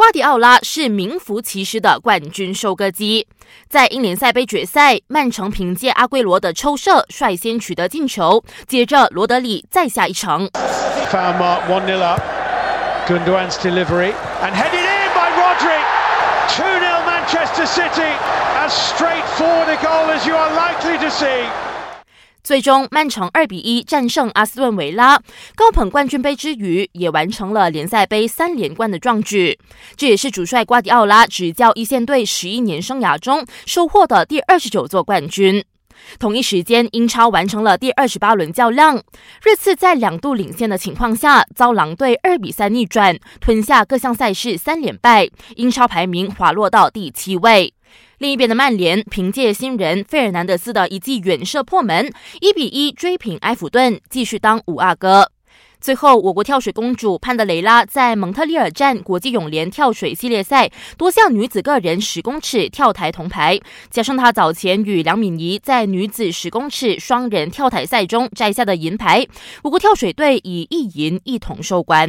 瓜迪奥拉是名副其实的冠军收割机。在英联赛杯决赛，曼城凭借阿圭罗的抽射率先取得进球，接着罗德里再下一城。Found Mark one 0 up. Gundogan's delivery and headed in by Rodri. Two 0 Manchester City. As straightforward a goal as you are likely to see. 最终，曼城二比一战胜阿斯顿维拉，高捧冠军杯之余，也完成了联赛杯三连冠的壮举。这也是主帅瓜迪奥拉执教一线队十一年生涯中收获的第二十九座冠军。同一时间，英超完成了第二十八轮较量，热刺在两度领先的情况下，遭狼队二比三逆转，吞下各项赛事三连败，英超排名滑落到第七位。另一边的曼联，凭借新人费尔南德斯的一记远射破门，一比一追平埃弗顿，继续当五阿哥。最后，我国跳水公主潘德雷拉在蒙特利尔站国际泳联跳水系列赛多项女子个人十公尺跳台铜牌，加上她早前与梁敏仪在女子十公尺双人跳台赛中摘下的银牌，我国跳水队以一银一铜收官。